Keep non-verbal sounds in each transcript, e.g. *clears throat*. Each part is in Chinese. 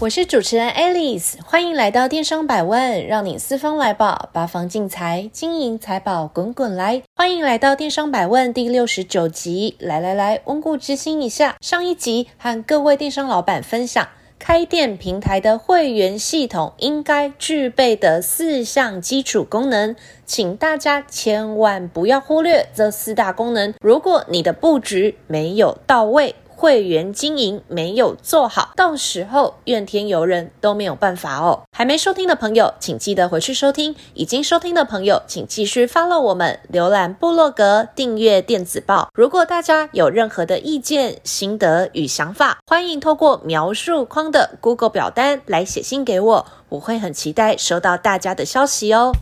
我是主持人 Alice，欢迎来到电商百问，让你四方来宝，八方进财，金银财宝滚滚来。欢迎来到电商百问第六十九集，来来来，温故知新一下。上一集和各位电商老板分享，开店平台的会员系统应该具备的四项基础功能，请大家千万不要忽略这四大功能。如果你的布局没有到位，会员经营没有做好，到时候怨天尤人都没有办法哦。还没收听的朋友，请记得回去收听；已经收听的朋友，请继续 follow 我们，浏览部落格，订阅电子报。如果大家有任何的意见、心得与想法，欢迎透过描述框的 Google 表单来写信给我，我会很期待收到大家的消息哦。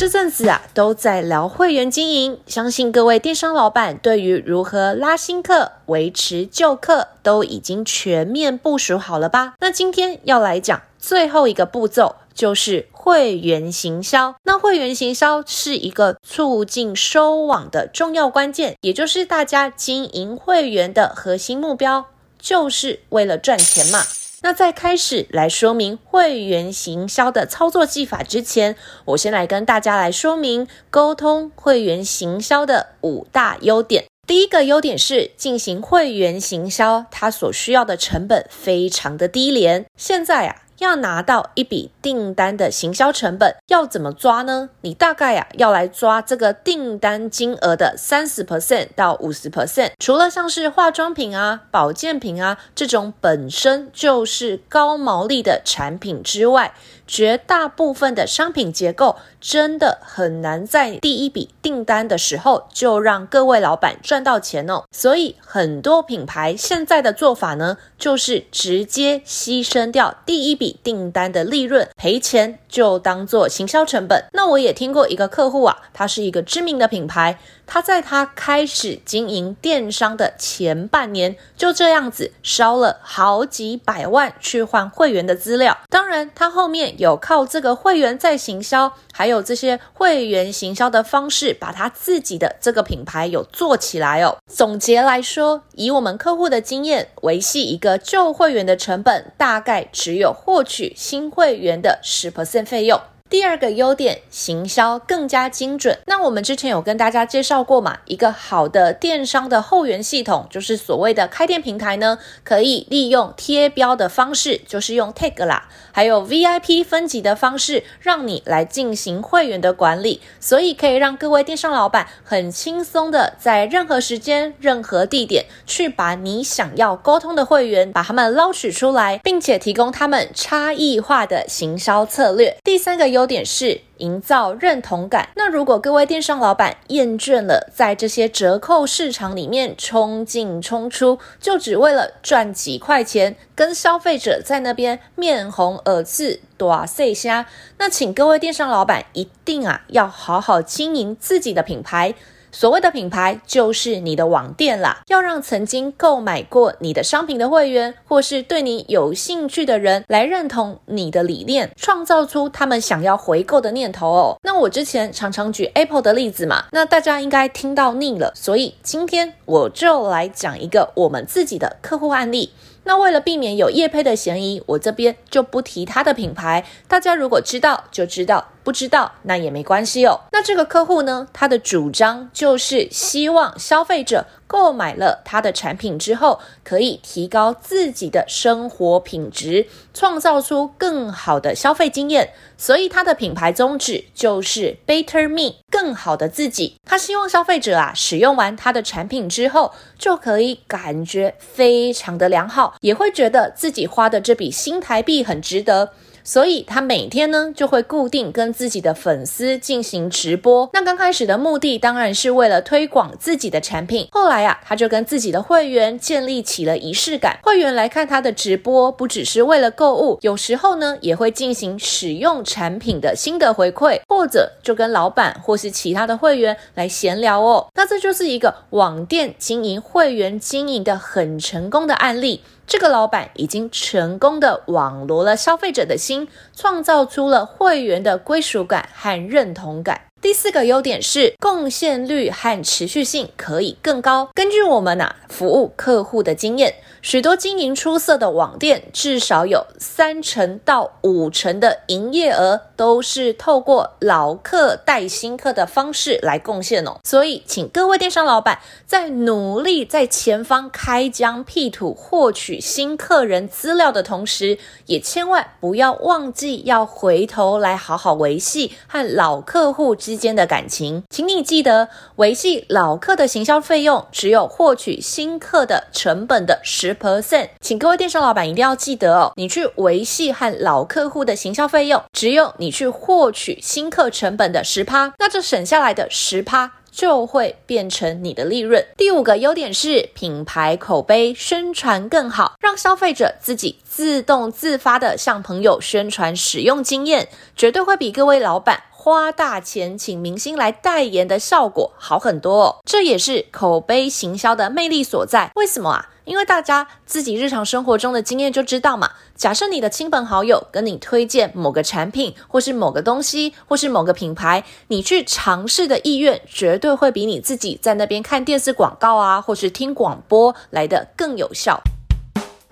这阵子啊，都在聊会员经营，相信各位电商老板对于如何拉新客、维持旧客都已经全面部署好了吧？那今天要来讲最后一个步骤，就是会员行销。那会员行销是一个促进收网的重要关键，也就是大家经营会员的核心目标，就是为了赚钱嘛。那在开始来说明会员行销的操作技法之前，我先来跟大家来说明沟通会员行销的五大优点。第一个优点是进行会员行销，它所需要的成本非常的低廉。现在啊。要拿到一笔订单的行销成本要怎么抓呢？你大概呀、啊、要来抓这个订单金额的三十 percent 到五十 percent。除了像是化妆品啊、保健品啊这种本身就是高毛利的产品之外，绝大部分的商品结构真的很难在第一笔订单的时候就让各位老板赚到钱哦。所以很多品牌现在的做法呢，就是直接牺牲掉第一笔。订单的利润赔钱就当做行销成本。那我也听过一个客户啊，他是一个知名的品牌，他在他开始经营电商的前半年，就这样子烧了好几百万去换会员的资料。当然，他后面有靠这个会员在行销，还有这些会员行销的方式，把他自己的这个品牌有做起来哦。总结来说，以我们客户的经验，维系一个旧会员的成本大概只有。获取新会员的十 percent 费用。第二个优点，行销更加精准。那我们之前有跟大家介绍过嘛，一个好的电商的后援系统，就是所谓的开店平台呢，可以利用贴标的方式，就是用 tag 啦，还有 VIP 分级的方式，让你来进行会员的管理，所以可以让各位电商老板很轻松的在任何时间、任何地点去把你想要沟通的会员，把他们捞取出来，并且提供他们差异化的行销策略。第三个优优点是营造认同感。那如果各位电商老板厌倦了在这些折扣市场里面冲进冲出，就只为了赚几块钱，跟消费者在那边面红耳赤、短碎虾，那请各位电商老板一定啊要好好经营自己的品牌。所谓的品牌就是你的网店啦，要让曾经购买过你的商品的会员，或是对你有兴趣的人来认同你的理念，创造出他们想要回购的念头哦。那我之前常常举 Apple 的例子嘛，那大家应该听到腻了，所以今天我就来讲一个我们自己的客户案例。那为了避免有叶配的嫌疑，我这边就不提他的品牌。大家如果知道就知道，不知道那也没关系哦。那这个客户呢，他的主张就是希望消费者购买了他的产品之后，可以提高自己的生活品质，创造出更好的消费经验。所以他的品牌宗旨就是 Better Me，更好的自己。他希望消费者啊，使用完他的产品之后，就可以感觉非常的良好，也会觉得自己花的这笔新台币很值得。所以他每天呢就会固定跟自己的粉丝进行直播。那刚开始的目的当然是为了推广自己的产品，后来啊，他就跟自己的会员建立起了仪式感。会员来看他的直播，不只是为了购物，有时候呢也会进行使用产品的心得回馈，或者就跟老板或是其他的会员来闲聊哦。那这就是一个网店经营、会员经营的很成功的案例。这个老板已经成功的网罗了消费者的心，创造出了会员的归属感和认同感。第四个优点是贡献率和持续性可以更高。根据我们呐服务客户的经验。许多经营出色的网店，至少有三成到五成的营业额都是透过老客带新客的方式来贡献哦。所以，请各位电商老板在努力在前方开疆辟土、获取新客人资料的同时，也千万不要忘记要回头来好好维系和老客户之间的感情。请你记得，维系老客的行销费用只有获取新客的成本的十。percent，请各位电商老板一定要记得哦，你去维系和老客户的行销费用，只有你去获取新客成本的十趴，那这省下来的十趴就会变成你的利润。第五个优点是品牌口碑宣传更好，让消费者自己自动自发的向朋友宣传使用经验，绝对会比各位老板花大钱请明星来代言的效果好很多哦。这也是口碑行销的魅力所在。为什么啊？因为大家自己日常生活中的经验就知道嘛。假设你的亲朋好友跟你推荐某个产品，或是某个东西，或是某个品牌，你去尝试的意愿绝对会比你自己在那边看电视广告啊，或是听广播来得更有效。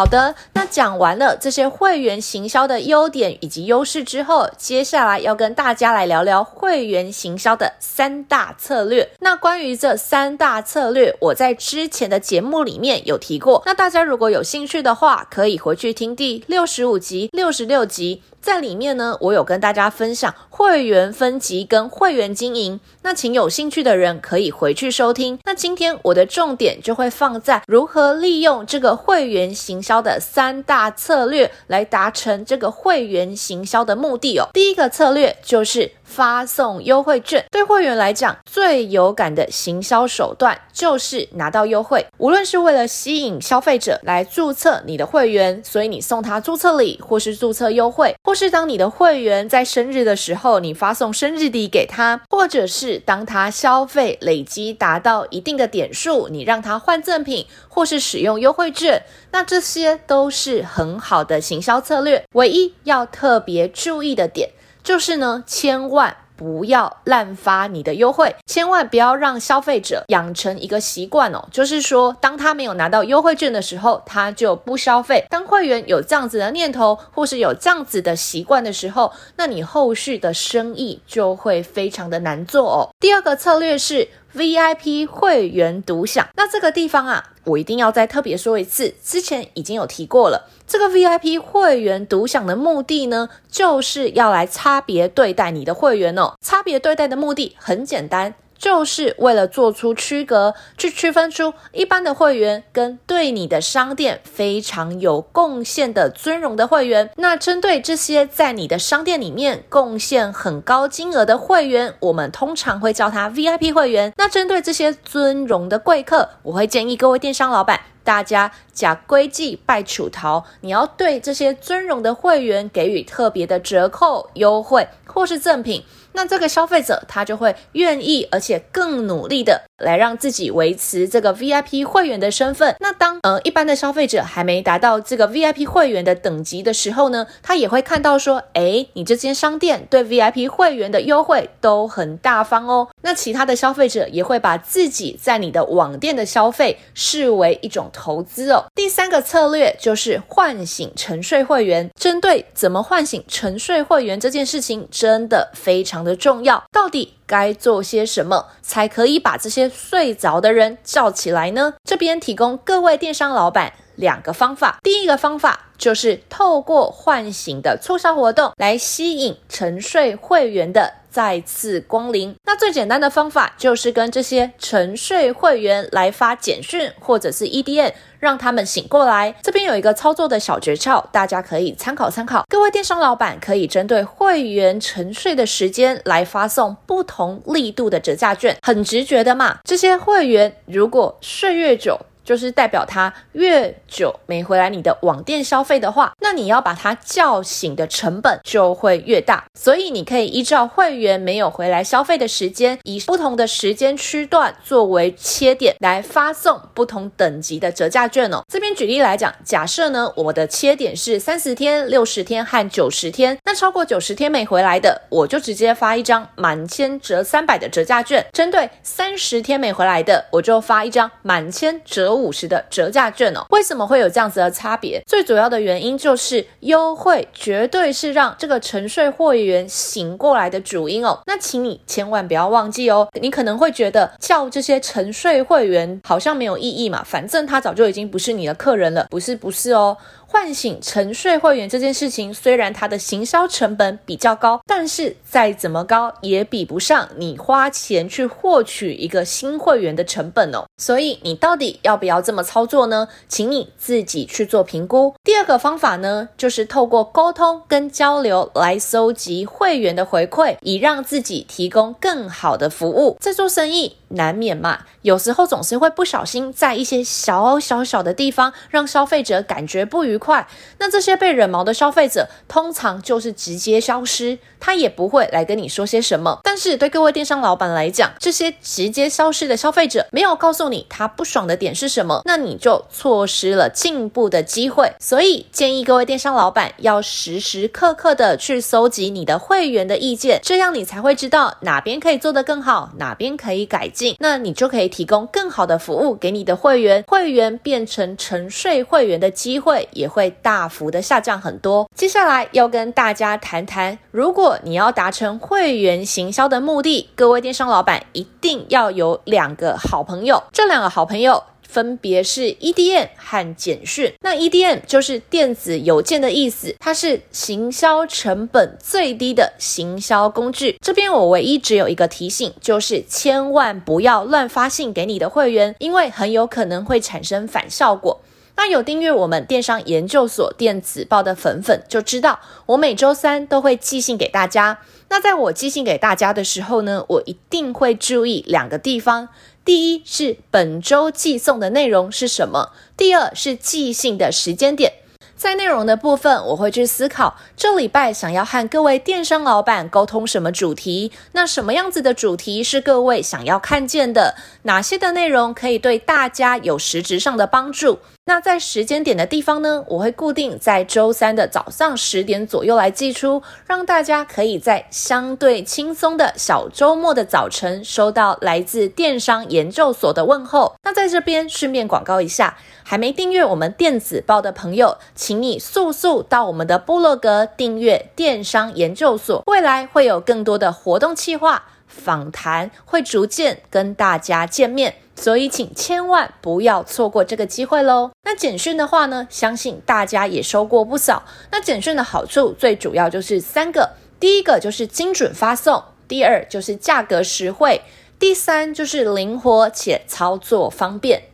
好的，那讲完了这些会员行销的优点以及优势之后，接下来要跟大家来聊聊会员行销的三大策略。那关于这三大策略，我在之前的节目里面有提过。那大家如果有兴趣的话，可以回去听第六十五集、六十六集。在里面呢，我有跟大家分享会员分级跟会员经营，那请有兴趣的人可以回去收听。那今天我的重点就会放在如何利用这个会员行销的三大策略来达成这个会员行销的目的哦。第一个策略就是。发送优惠券，对会员来讲，最有感的行销手段就是拿到优惠。无论是为了吸引消费者来注册你的会员，所以你送他注册礼或是注册优惠，或是当你的会员在生日的时候，你发送生日礼给他，或者是当他消费累积达到一定的点数，你让他换赠品或是使用优惠券，那这些都是很好的行销策略。唯一要特别注意的点。就是呢，千万不要滥发你的优惠，千万不要让消费者养成一个习惯哦。就是说，当他没有拿到优惠券的时候，他就不消费。当会员有这样子的念头，或是有这样子的习惯的时候，那你后续的生意就会非常的难做哦。第二个策略是 VIP 会员独享，那这个地方啊，我一定要再特别说一次，之前已经有提过了。这个 VIP 会员独享的目的呢，就是要来差别对待你的会员哦。差别对待的目的很简单。就是为了做出区隔，去区分出一般的会员跟对你的商店非常有贡献的尊荣的会员。那针对这些在你的商店里面贡献很高金额的会员，我们通常会叫他 VIP 会员。那针对这些尊荣的贵客，我会建议各位电商老板，大家假规矩拜楚桃，你要对这些尊荣的会员给予特别的折扣优惠或是赠品。那这个消费者他就会愿意，而且更努力的来让自己维持这个 VIP 会员的身份。那当呃一般的消费者还没达到这个 VIP 会员的等级的时候呢，他也会看到说，诶，你这间商店对 VIP 会员的优惠都很大方哦。那其他的消费者也会把自己在你的网店的消费视为一种投资哦。第三个策略就是唤醒沉睡会员。针对怎么唤醒沉睡会员这件事情，真的非常的重要，到底该做些什么才可以把这些睡着的人叫起来呢？这边提供各位电商老板两个方法。第一个方法就是透过唤醒的促销活动来吸引沉睡会员的再次光临。那最简单的方法就是跟这些沉睡会员来发简讯或者是 EDM，让他们醒过来。这边有一个操作的小诀窍，大家可以参考参考。各位电商老板可以针对会员沉睡的时间来发送不同力度的折价券，很直觉的嘛。这些会员如果睡越久，就是代表他越久没回来你的网店消费的话，那你要把他叫醒的成本就会越大。所以你可以依照会员没有回来消费的时间，以不同的时间区段作为切点来发送不同等级的折价券哦。这边举例来讲，假设呢，我的切点是三十天、六十天和九十天，那超过九十天没回来的，我就直接发一张满千折三百的折价券；针对三十天没回来的，我就发一张满千折五十的折价券哦，为什么会有这样子的差别？最主要的原因就是优惠绝对是让这个沉睡会员醒过来的主因哦。那请你千万不要忘记哦。你可能会觉得叫这些沉睡会员好像没有意义嘛，反正他早就已经不是你的客人了。不是，不是哦。唤醒沉睡会员这件事情，虽然它的行销成本比较高，但是再怎么高也比不上你花钱去获取一个新会员的成本哦。所以你到底要不要这么操作呢？请你自己去做评估。第二个方法呢，就是透过沟通跟交流来搜集会员的回馈，以让自己提供更好的服务。在做生意难免嘛，有时候总是会不小心在一些小小小的地方让消费者感觉不愉快。那这些被惹毛的消费者，通常就是直接消失，他也不会来跟你说些什么。但是对各位电商老板来讲，这些直接消失的消费者没有告诉你他不爽的点是什么，那你就错失了进步的机会。所以建议各位电商老板要时时刻刻的去搜集你的会员的意见，这样你才会知道哪边可以做得更好，哪边可以改进。那你就可以提供更好的服务给你的会员，会员变成沉睡会员的机会也会大幅的下降很多。接下来要跟大家谈谈，如果你要达成会员行销的目的，各位电商老板一定要有两个好朋友，这两个好朋友。分别是 EDM 和简讯。那 EDM 就是电子邮件的意思，它是行销成本最低的行销工具。这边我唯一只有一个提醒，就是千万不要乱发信给你的会员，因为很有可能会产生反效果。那有订阅我们电商研究所电子报的粉粉就知道，我每周三都会寄信给大家。那在我寄信给大家的时候呢，我一定会注意两个地方。第一是本周寄送的内容是什么，第二是寄信的时间点。在内容的部分，我会去思考这礼拜想要和各位电商老板沟通什么主题，那什么样子的主题是各位想要看见的？哪些的内容可以对大家有实质上的帮助？那在时间点的地方呢，我会固定在周三的早上十点左右来寄出，让大家可以在相对轻松的小周末的早晨收到来自电商研究所的问候。那在这边顺便广告一下，还没订阅我们电子报的朋友，请你速速到我们的部落格订阅电商研究所，未来会有更多的活动计划。访谈会逐渐跟大家见面，所以请千万不要错过这个机会喽。那简讯的话呢，相信大家也收过不少。那简讯的好处最主要就是三个：第一个就是精准发送，第二就是价格实惠，第三就是灵活且操作方便。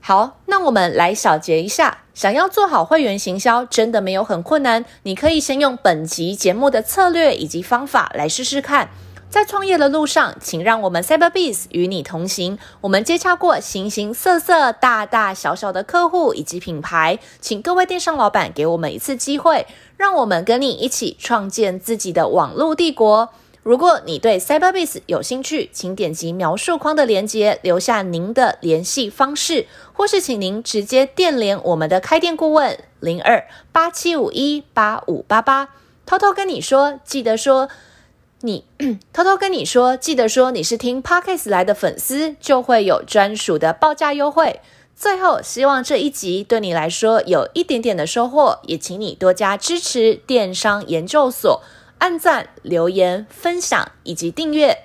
好，那我们来小结一下。想要做好会员行销，真的没有很困难。你可以先用本集节目的策略以及方法来试试看。在创业的路上，请让我们 Cyberbiz 与你同行。我们接洽过形形色色、大大小小的客户以及品牌，请各位电商老板给我们一次机会，让我们跟你一起创建自己的网络帝国。如果你对 Cyberbiz 有兴趣，请点击描述框的链接，留下您的联系方式，或是请您直接电联我们的开店顾问零二八七五一八五八八。偷偷跟你说，记得说你 *clears throat* 偷偷跟你说，记得说你是听 Podcast 来的粉丝，就会有专属的报价优惠。最后，希望这一集对你来说有一点点的收获，也请你多加支持电商研究所。按赞、留言、分享以及订阅。